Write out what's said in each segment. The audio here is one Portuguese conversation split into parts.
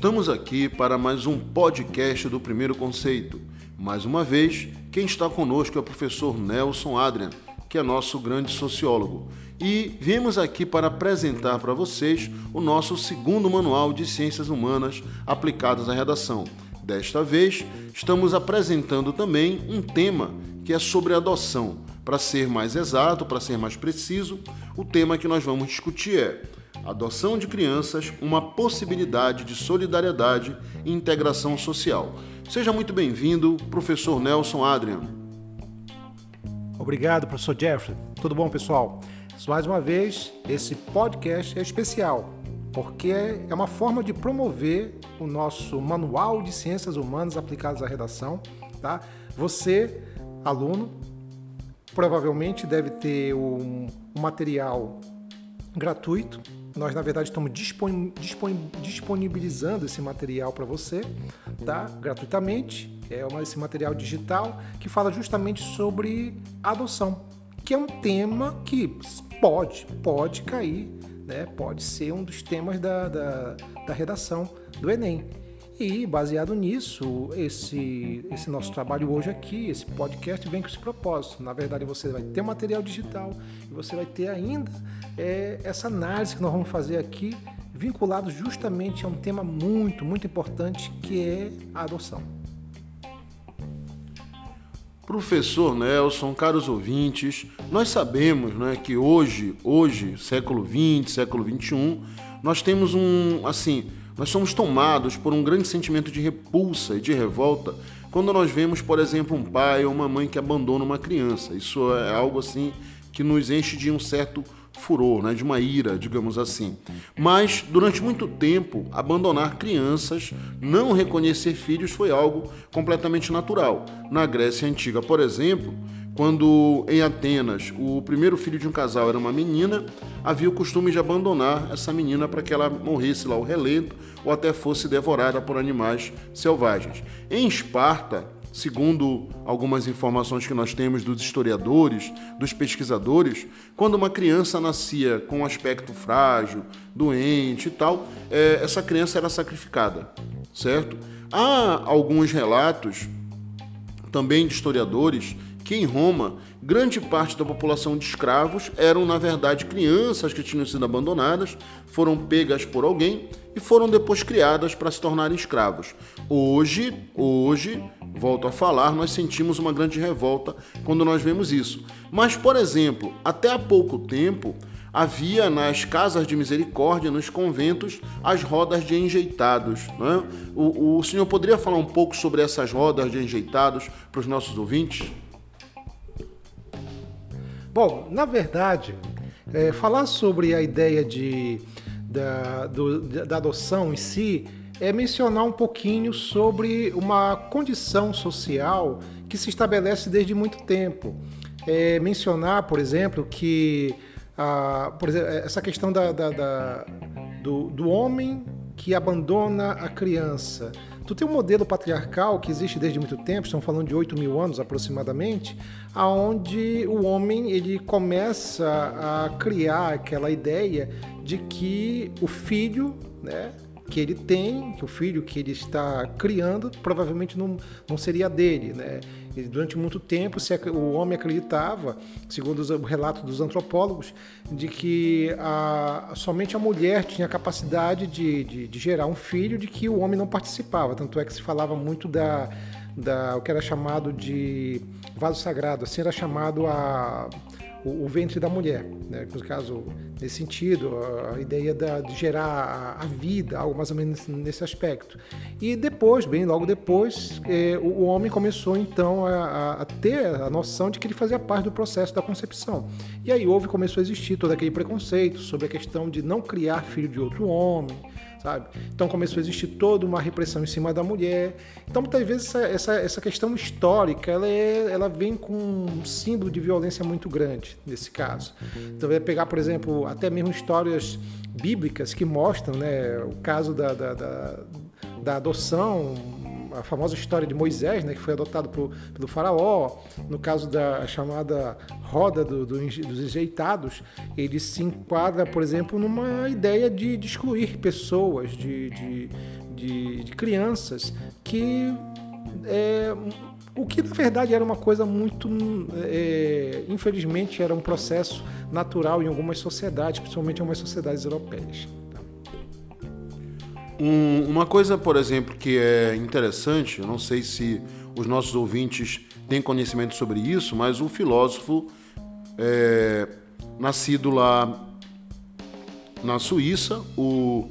Estamos aqui para mais um podcast do Primeiro Conceito. Mais uma vez, quem está conosco é o professor Nelson Adrian, que é nosso grande sociólogo. E viemos aqui para apresentar para vocês o nosso segundo manual de ciências humanas aplicadas à redação. Desta vez, estamos apresentando também um tema que é sobre adoção. Para ser mais exato, para ser mais preciso, o tema que nós vamos discutir é Adoção de crianças, uma possibilidade de solidariedade e integração social. Seja muito bem-vindo, professor Nelson Adrian. Obrigado, professor Jeffrey. Tudo bom, pessoal? Mais uma vez, esse podcast é especial, porque é uma forma de promover o nosso Manual de Ciências Humanas aplicadas à redação. Tá? Você, aluno, provavelmente deve ter um, um material gratuito nós, na verdade, estamos disponibilizando esse material para você, tá? Gratuitamente. É esse material digital que fala justamente sobre adoção, que é um tema que pode, pode cair, né? Pode ser um dos temas da, da, da redação do Enem. E baseado nisso, esse, esse nosso trabalho hoje aqui, esse podcast, vem com esse propósito. Na verdade, você vai ter material digital e você vai ter ainda é, essa análise que nós vamos fazer aqui, vinculado justamente a um tema muito, muito importante que é a adoção. Professor Nelson, caros ouvintes, nós sabemos né, que hoje, hoje, século XX, século XXI, nós temos um, assim, nós somos tomados por um grande sentimento de repulsa e de revolta quando nós vemos, por exemplo, um pai ou uma mãe que abandona uma criança. Isso é algo assim que nos enche de um certo furor, né, de uma ira, digamos assim. Mas durante muito tempo, abandonar crianças, não reconhecer filhos foi algo completamente natural. Na Grécia antiga, por exemplo, quando em Atenas o primeiro filho de um casal era uma menina, havia o costume de abandonar essa menina para que ela morresse lá ao relento ou até fosse devorada por animais selvagens. Em Esparta, segundo algumas informações que nós temos dos historiadores, dos pesquisadores, quando uma criança nascia com um aspecto frágil, doente e tal, é, essa criança era sacrificada, certo? Há alguns relatos também de historiadores que em Roma, grande parte da população de escravos eram, na verdade, crianças que tinham sido abandonadas, foram pegas por alguém e foram depois criadas para se tornarem escravos. Hoje, hoje, volto a falar, nós sentimos uma grande revolta quando nós vemos isso. Mas, por exemplo, até há pouco tempo, havia nas casas de misericórdia, nos conventos, as rodas de enjeitados. Né? O, o senhor poderia falar um pouco sobre essas rodas de enjeitados para os nossos ouvintes? Bom, na verdade, é, falar sobre a ideia de, da, do, da adoção em si é mencionar um pouquinho sobre uma condição social que se estabelece desde muito tempo. É mencionar, por exemplo, que a, por exemplo, essa questão da, da, da do, do homem que abandona a criança Tu tem um modelo patriarcal que existe desde muito tempo, estamos falando de 8 mil anos aproximadamente, aonde o homem ele começa a criar aquela ideia de que o filho, né, que ele tem, que o filho que ele está criando, provavelmente não, não seria dele, né? E durante muito tempo o homem acreditava, segundo o relato dos antropólogos, de que a, somente a mulher tinha a capacidade de, de, de gerar um filho, de que o homem não participava. Tanto é que se falava muito da, da o que era chamado de vaso sagrado, assim era chamado a o, o ventre da mulher, né? no caso, nesse sentido, a ideia da, de gerar a, vida, algo mais ou menos nesse aspecto. E depois, bem logo depois, o, o, homem começou então a, a, ter a noção de que ele fazia parte do processo da concepção. E aí houve, começou a existir todo aquele preconceito sobre a questão de não criar filho de outro homem, sabe? Então começou a existir toda uma repressão em cima da mulher. Então muitas vezes essa, essa, essa questão histórica ela, é, ela vem com um símbolo de violência muito grande nesse caso. Então vai pegar, por exemplo, até mesmo histórias bíblicas que mostram né, o caso da, da, da, da adoção a famosa história de Moisés, né, que foi adotado pelo faraó, no caso da chamada roda do, do, dos enjeitados, ele se enquadra, por exemplo, numa ideia de, de excluir pessoas, de, de, de, de crianças que é, o que na verdade era uma coisa muito, é, infelizmente, era um processo natural em algumas sociedades, principalmente em algumas sociedades europeias. Um, uma coisa, por exemplo, que é interessante, eu não sei se os nossos ouvintes têm conhecimento sobre isso, mas o filósofo é, nascido lá na Suíça, o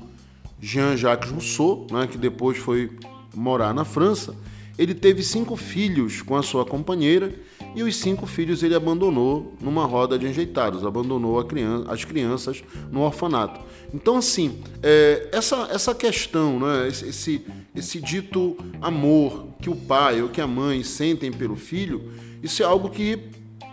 Jean-Jacques Rousseau, né, que depois foi morar na França, ele teve cinco filhos com a sua companheira e os cinco filhos ele abandonou numa roda de enjeitados, abandonou criança, as crianças no orfanato. Então, assim, é, essa, essa questão, né, esse, esse, esse dito amor que o pai ou que a mãe sentem pelo filho, isso é algo que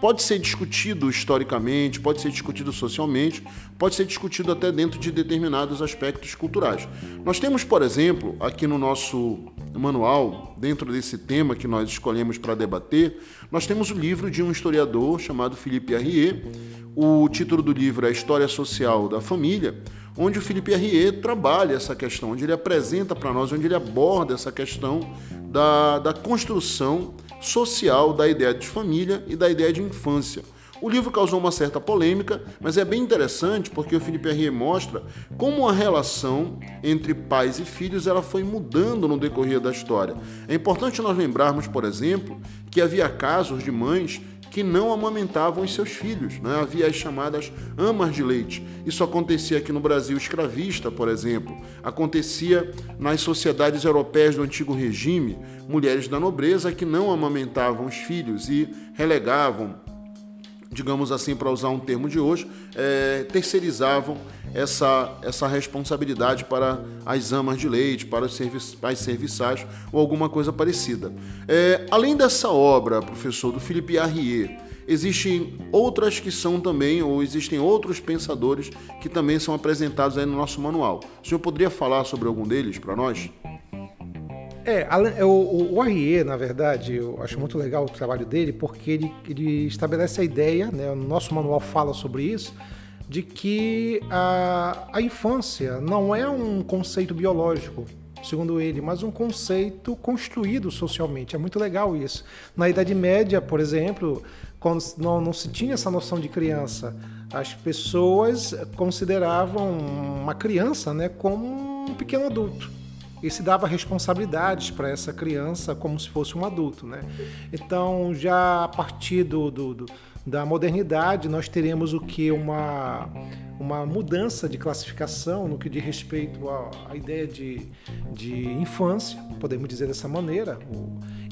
pode ser discutido historicamente, pode ser discutido socialmente, pode ser discutido até dentro de determinados aspectos culturais. Nós temos, por exemplo, aqui no nosso manual, dentro desse tema que nós escolhemos para debater, nós temos o livro de um historiador chamado Philippe Arrier. O título do livro é História Social da Família, onde o Philippe Arrier trabalha essa questão, onde ele apresenta para nós, onde ele aborda essa questão da, da construção social da ideia de família e da ideia de infância. O livro causou uma certa polêmica, mas é bem interessante porque o Felipe Herrier mostra como a relação entre pais e filhos ela foi mudando no decorrer da história. É importante nós lembrarmos, por exemplo, que havia casos de mães que não amamentavam os seus filhos. Né? Havia as chamadas amas de leite. Isso acontecia aqui no Brasil escravista, por exemplo. Acontecia nas sociedades europeias do antigo regime, mulheres da nobreza que não amamentavam os filhos e relegavam, digamos assim, para usar um termo de hoje, é, terceirizavam essa, essa responsabilidade para as amas de leite, para os, serviços, para os serviçais ou alguma coisa parecida. É, além dessa obra, professor, do Philippe Arrier, existem outras que são também, ou existem outros pensadores que também são apresentados aí no nosso manual. O senhor poderia falar sobre algum deles para nós? É, é, o, o na verdade, eu acho muito legal o trabalho dele, porque ele, ele estabelece a ideia, né, o nosso manual fala sobre isso, de que a, a infância não é um conceito biológico, segundo ele, mas um conceito construído socialmente. É muito legal isso. Na Idade Média, por exemplo, quando não, não se tinha essa noção de criança, as pessoas consideravam uma criança né, como um pequeno adulto e se dava responsabilidades para essa criança como se fosse um adulto. Né? Então, já a partir do, do, do da modernidade, nós teremos o que? Uma, uma mudança de classificação no que diz respeito à, ideia de, de infância, podemos dizer dessa maneira.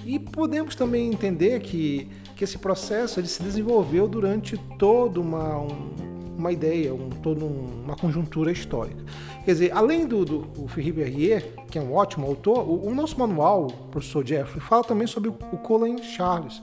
E podemos também entender que, que esse processo ele se desenvolveu durante toda uma, um, uma ideia, um, toda um, uma conjuntura histórica. Quer dizer, além do, do, do Philippe Berrier, que é um ótimo autor, o, o nosso manual, o professor Jeffrey, fala também sobre o, Colin Charles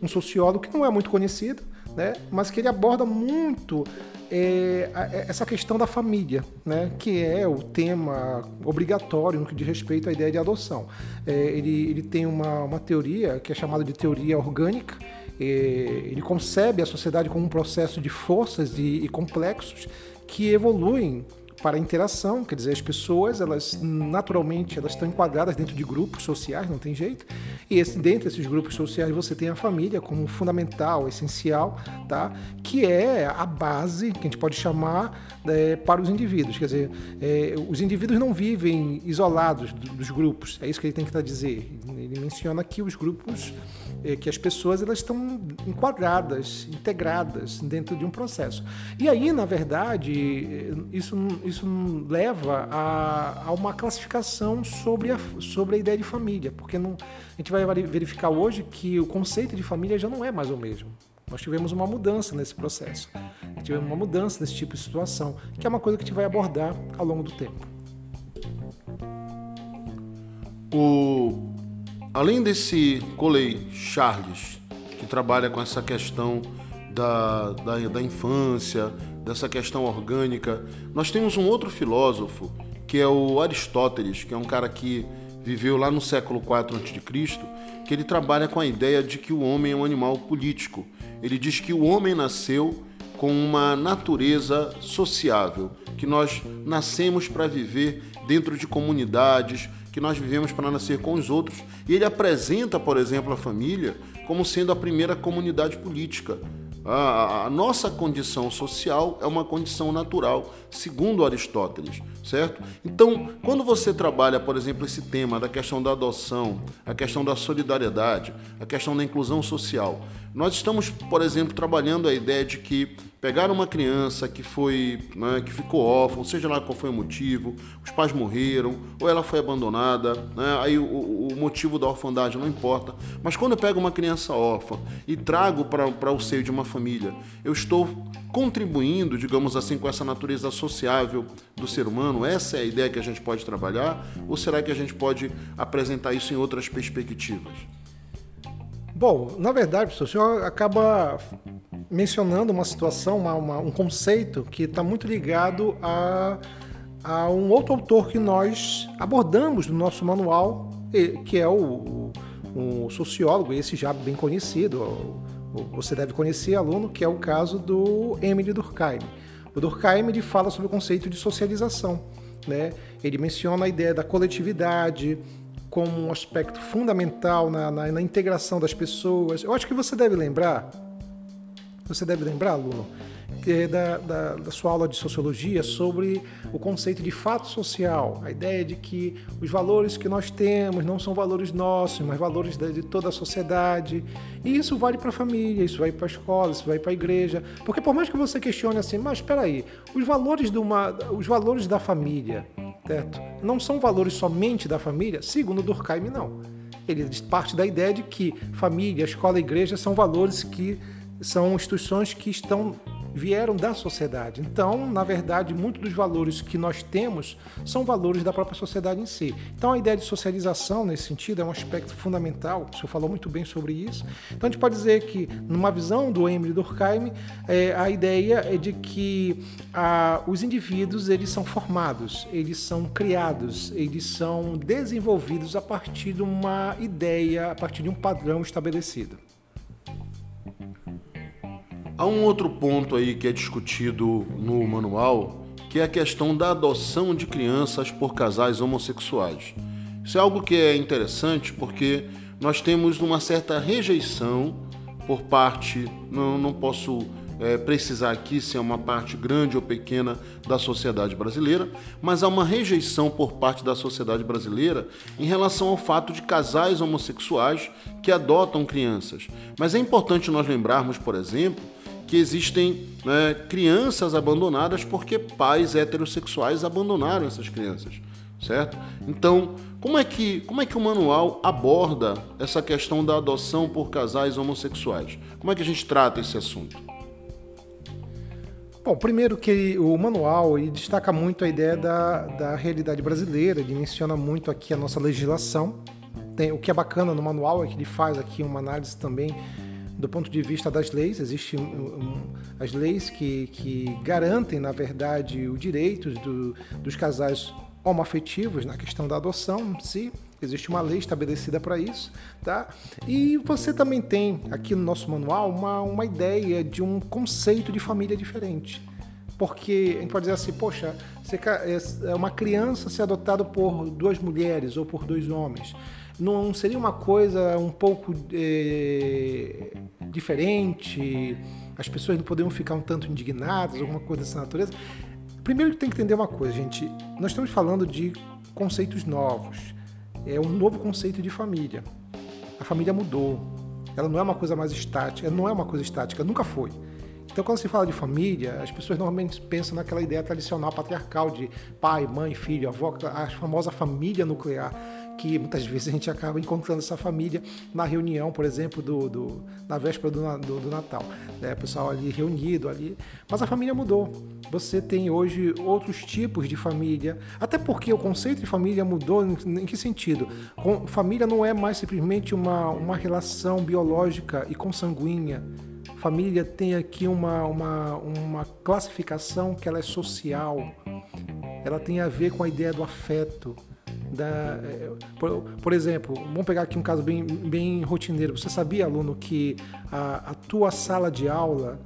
um sociólogo que não é muito conhecido, né, mas que ele aborda muito é, é, essa questão da família, né, que é o tema obrigatório no que diz respeito à ideia de adoção. É, ele, ele tem uma, uma teoria que é chamada de teoria orgânica, ele concebe a sociedade como um processo de forças e, e complexos que evoluem para a interação, quer dizer, as pessoas, elas naturalmente elas estão enquadradas dentro de grupos sociais, não tem jeito. E esse, dentro desses grupos sociais você tem a família como fundamental, essencial, tá? Que é a base que a gente pode chamar é, para os indivíduos. Quer dizer, é, os indivíduos não vivem isolados dos grupos. É isso que ele tem que dizer. Ele menciona aqui os grupos é, que as pessoas elas estão enquadradas, integradas dentro de um processo. E aí, na verdade, isso, isso leva a, a uma classificação sobre a, sobre a ideia de família, porque não, a gente vai verificar hoje que o conceito de família já não é mais o mesmo. Nós tivemos uma mudança nesse processo, tivemos uma mudança nesse tipo de situação, que é uma coisa que a gente vai abordar ao longo do tempo. O Além desse Coley Charles, que trabalha com essa questão da, da, da infância, dessa questão orgânica, nós temos um outro filósofo, que é o Aristóteles, que é um cara que viveu lá no século IV a.C., que ele trabalha com a ideia de que o homem é um animal político. Ele diz que o homem nasceu com uma natureza sociável, que nós nascemos para viver dentro de comunidades, que nós vivemos para nascer com os outros. E ele apresenta, por exemplo, a família como sendo a primeira comunidade política. A, a, nossa condição social é uma condição natural, segundo Aristóteles, certo? Então, quando você trabalha, por exemplo, esse tema da questão da adoção, a questão da solidariedade, a questão da inclusão social, nós estamos, por exemplo, trabalhando a ideia de que pegar uma criança que foi, né, que ficou órfã, seja lá qual foi o motivo, os pais morreram ou ela foi abandonada, né, aí o, o, motivo da orfandade não importa. Mas quando eu pego uma criança órfã e trago para o seio de uma família, eu estou contribuindo, digamos assim, com essa natureza sociável do ser humano. Essa é a ideia que a gente pode trabalhar? Ou será que a gente pode apresentar isso em outras perspectivas? Bom, na verdade, professor, o senhor acaba mencionando uma situação, uma, uma, um conceito que está muito ligado a, a, um outro autor que nós abordamos no nosso manual, que é o, o, sociólogo, esse já bem conhecido, você deve conhecer, aluno, que é o caso do Emily Durkheim. O Durkheim ele fala sobre o conceito de socialização. Né? Ele menciona a ideia da coletividade como um aspecto fundamental na, na, na integração das pessoas. Eu acho que você deve lembrar você deve lembrar, aluno, da, da, da, sua aula de sociologia sobre o conceito de fato social, a ideia de que os valores que nós temos não são valores nossos, mas valores de, toda a sociedade. E isso vale para a família, isso vai para a escola, isso vai para a igreja. Porque por mais que você questione assim, mas espera aí, os valores, de uma, os valores da família, certo? Não são valores somente da família? Segundo Durkheim, não. Ele parte da ideia de que família, escola igreja são valores que são instituições que estão vieram da sociedade. Então, na verdade, muitos dos valores que nós temos são valores da própria sociedade em si. Então, a ideia de socialização, nesse sentido, é um aspecto fundamental. O senhor falou muito bem sobre isso. Então, a gente pode dizer que, numa visão do Emily Durkheim, é, a ideia é de que a, os indivíduos eles são formados, eles são criados, eles são desenvolvidos a partir de uma ideia, a partir de um padrão estabelecido. Há um outro ponto aí que é discutido no manual, que é a questão da adoção de crianças por casais homossexuais. Isso é algo que é interessante porque nós temos uma certa rejeição por parte, não, não posso é, precisar aqui se é uma parte grande ou pequena da sociedade brasileira, mas há uma rejeição por parte da sociedade brasileira em relação ao fato de casais homossexuais que adotam crianças. Mas é importante nós lembrarmos, por exemplo, que existem né, crianças abandonadas porque pais heterossexuais abandonaram essas crianças, certo? Então, como é que como é que o manual aborda essa questão da adoção por casais homossexuais? Como é que a gente trata esse assunto? Bom, primeiro que o manual destaca muito a ideia da, da realidade brasileira, ele menciona muito aqui a nossa legislação. Tem, o que é bacana no manual é que ele faz aqui uma análise também do ponto de vista das leis, existem um, as leis que, que garantem, na verdade, os direitos do, dos casais homoafetivos na questão da adoção si. Existe uma lei estabelecida para isso, tá? E você também tem aqui no nosso manual uma, uma ideia de um conceito de família diferente. Porque a gente pode dizer assim, poxa, é uma criança ser adotada por duas mulheres ou por dois homens não seria uma coisa um pouco é, diferente? As pessoas não poderiam ficar um tanto indignadas, alguma coisa dessa natureza? Primeiro tem que entender uma coisa, gente. Nós estamos falando de conceitos novos. É um novo conceito de família. A família mudou. Ela não é uma coisa mais estática, não é uma coisa estática, nunca foi. Então, quando se fala de família, as pessoas normalmente pensam naquela ideia tradicional patriarcal de pai, mãe, filho, avó, a famosa família nuclear que muitas vezes a gente acaba encontrando essa família na reunião, por exemplo, do, do na véspera do, do, do Natal. Né? O pessoal ali reunido ali. Mas a família mudou. Você tem hoje outros tipos de família, até porque o conceito de família mudou em, que sentido? Com, família não é mais simplesmente uma, uma relação biológica e consanguínea. Família tem aqui uma, uma, uma classificação que ela é social, ela tem a ver com a ideia do afeto, Da, é, por, por, exemplo, vamos pegar aqui um caso bem, bem rotineiro. Você sabia, aluno, que a, a tua sala de aula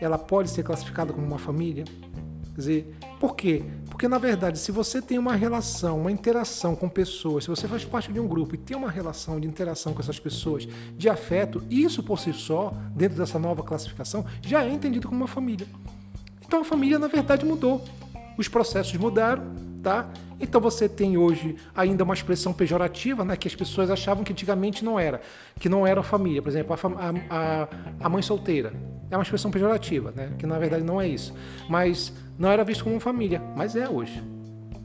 ela pode ser classificada como uma família? Quer dizer, por quê? Porque na verdade, se você tem uma relação, uma interação com pessoas, se você faz parte de um grupo e tem uma relação de interação com essas pessoas, de afeto, isso por si só, dentro dessa nova classificação, já é entendido como uma família. Então a família na verdade mudou. Os processos mudaram, tá? Então você tem hoje ainda uma expressão pejorativa, né, que as pessoas achavam que antigamente não era, que não era família. Por exemplo, a, a, a mãe solteira é uma expressão pejorativa, né, que na verdade não é isso. Mas não era visto como família, mas é hoje.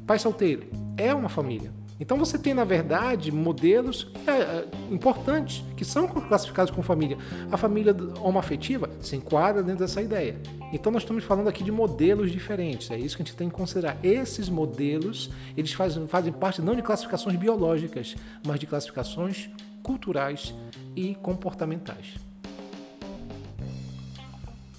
Pai solteiro é uma família. Então você tem, na verdade, modelos é, é, importantes que são classificados como família. A família homoafetiva se enquadra dentro dessa ideia. Então nós estamos falando aqui de modelos diferentes. É isso que a gente tem que considerar. Esses modelos, eles fazem, fazem parte não de classificações biológicas, mas de classificações culturais e comportamentais.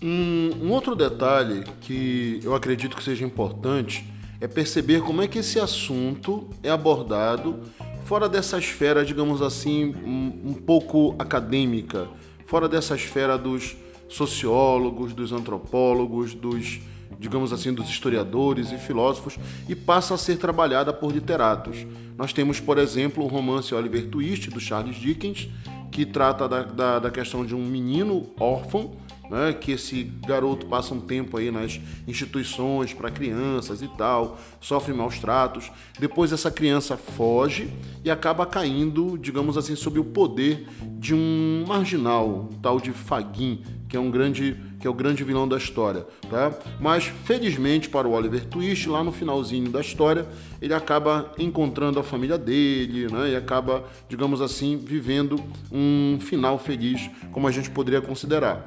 Um, um outro detalhe que eu acredito que seja importante é perceber como é que esse assunto é abordado fora dessa esfera, digamos assim, um, um pouco acadêmica, fora dessa esfera dos sociólogos, dos antropólogos, dos, digamos assim, dos historiadores e filósofos e passa a ser trabalhada por literatos. Nós temos, por exemplo, o romance Oliver Twist, do Charles Dickens, que trata da, da, da questão de um menino órfão né, que esse garoto passa um tempo aí nas instituições para crianças e tal, sofre maus tratos. Depois essa criança foge e acaba caindo, digamos assim, sob o poder de um marginal, tal de Fagin, que é um grande que é o grande vilão da história, tá? Mas felizmente para o Oliver Twist, lá no finalzinho da história, ele acaba encontrando a família dele, né? E acaba, digamos assim, vivendo um final feliz, como a gente poderia considerar.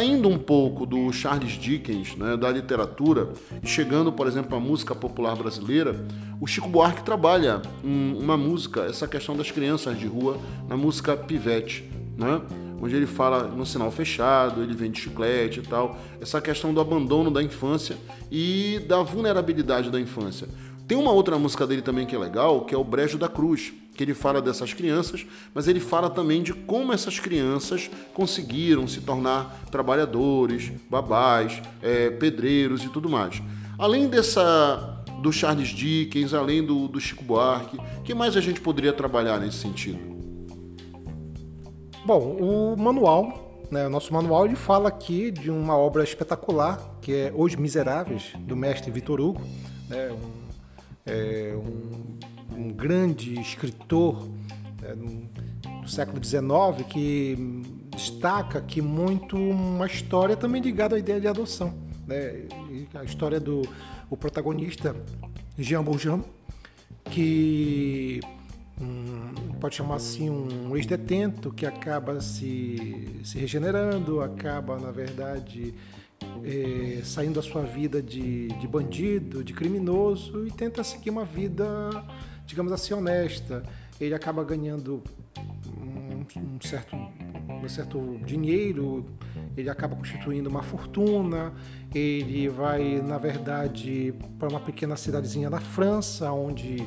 Saindo um pouco do Charles Dickens, né, da literatura, e chegando, por exemplo, à música popular brasileira, o Chico Buarque trabalha uma música, essa questão das crianças de rua, na música Pivete, né? onde ele fala no sinal fechado, ele vende chiclete e tal, essa questão do abandono da infância e da vulnerabilidade da infância. Tem uma outra música dele também que é legal, que é o Brejo da Cruz, que ele fala dessas crianças, mas ele fala também de como essas crianças conseguiram se tornar trabalhadores, babás, é, pedreiros e tudo mais. Além dessa do Charles Dickens, além do, do Chico Buarque, que mais a gente poderia trabalhar nesse sentido? Bom, o manual, né, o nosso manual, ele fala aqui de uma obra espetacular, que é Os Miseráveis, do mestre Vitor Hugo, né, um, é, um, um, grande escritor né, do século XIX que destaca aqui muito uma história também ligada à ideia de adoção. Né, a história do o protagonista, Jean Bourgeon, que um, pode chamar assim, um ex-detento que acaba se, se regenerando, acaba, na verdade, é, saindo da sua vida de, de bandido, de criminoso e tenta seguir uma vida, digamos assim, honesta. Ele acaba ganhando um, um certo, um certo dinheiro, ele acaba constituindo uma fortuna, ele vai, na verdade, para uma pequena cidadezinha na França, onde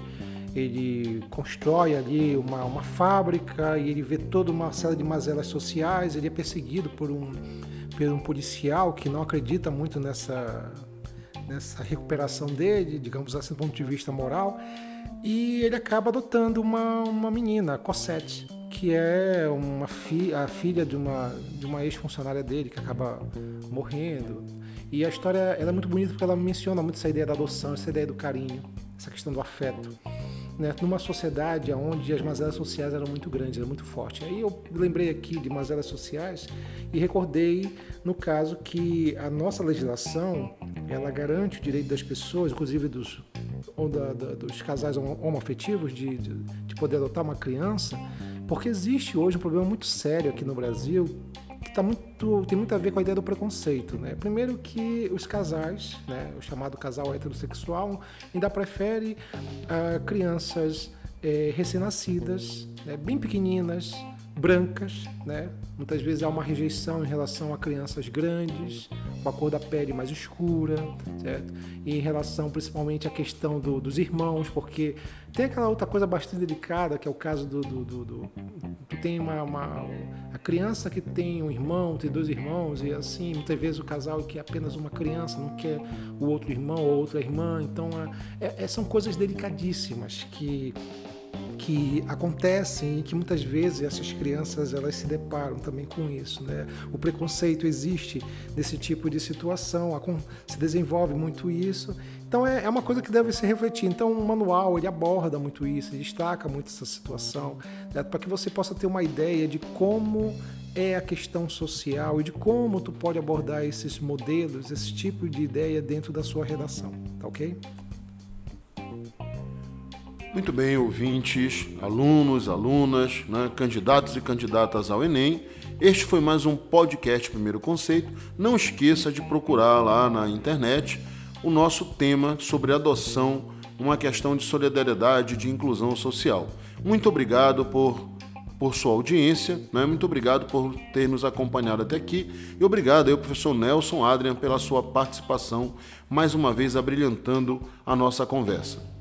ele constrói ali uma, uma fábrica e ele vê toda uma série de mazelas sociais, ele é perseguido por um, por um policial que não acredita muito nessa, nessa recuperação dele, digamos assim, do ponto de vista moral, e ele acaba adotando uma, uma menina, Cosette, que é uma fi, a filha de uma, de uma ex-funcionária dele que acaba morrendo. E a história ela é muito bonita porque ela menciona muito essa ideia da adoção, essa ideia do carinho, essa questão do afeto né, numa sociedade onde as mazelas sociais eram muito grandes, eram muito fortes. Aí eu lembrei aqui de mazelas sociais e recordei no caso que a nossa legislação ela garante o direito das pessoas, inclusive dos, da, da, dos casais homoafetivos, de, de, de poder adotar uma criança, porque existe hoje um problema muito sério aqui no Brasil que tá muito, tem muito a ver com a ideia do preconceito. Né? Primeiro que os casais, né, o chamado casal heterossexual, ainda prefere uh, crianças eh, recém-nascidas, né, bem pequeninas, brancas, né? Muitas vezes há uma rejeição em relação a crianças grandes, com a cor da pele mais escura, certo? E em relação principalmente à questão do, dos irmãos, porque tem aquela outra coisa bastante delicada, que é o caso do. do, do, do tu tem uma, uma, a criança que tem um irmão, tem dois irmãos, e assim, muitas vezes o casal quer apenas uma criança, não quer o outro irmão ou outra irmã. Então, é, é, são coisas delicadíssimas que que acontecem e que muitas vezes essas crianças elas se deparam também com isso, né? O preconceito existe nesse tipo de situação, se desenvolve muito isso. Então é, é uma coisa que deve se refletir. Então o manual ele aborda muito isso, destaca muito essa situação, né? para que você possa ter uma ideia de como é a questão social e de como tu pode abordar esses modelos, esse tipo de ideia dentro da sua redação, tá ok? Muito bem, ouvintes, alunos, alunas, né, candidatos e candidatas ao Enem. Este foi mais um podcast Primeiro Conceito. Não esqueça de procurar lá na internet o nosso tema sobre adoção, uma questão de solidariedade de inclusão social. Muito obrigado por, por sua audiência, né? muito obrigado por ter nos acompanhado até aqui e obrigado ao professor Nelson Adrian pela sua participação, mais uma vez abrilhantando a nossa conversa.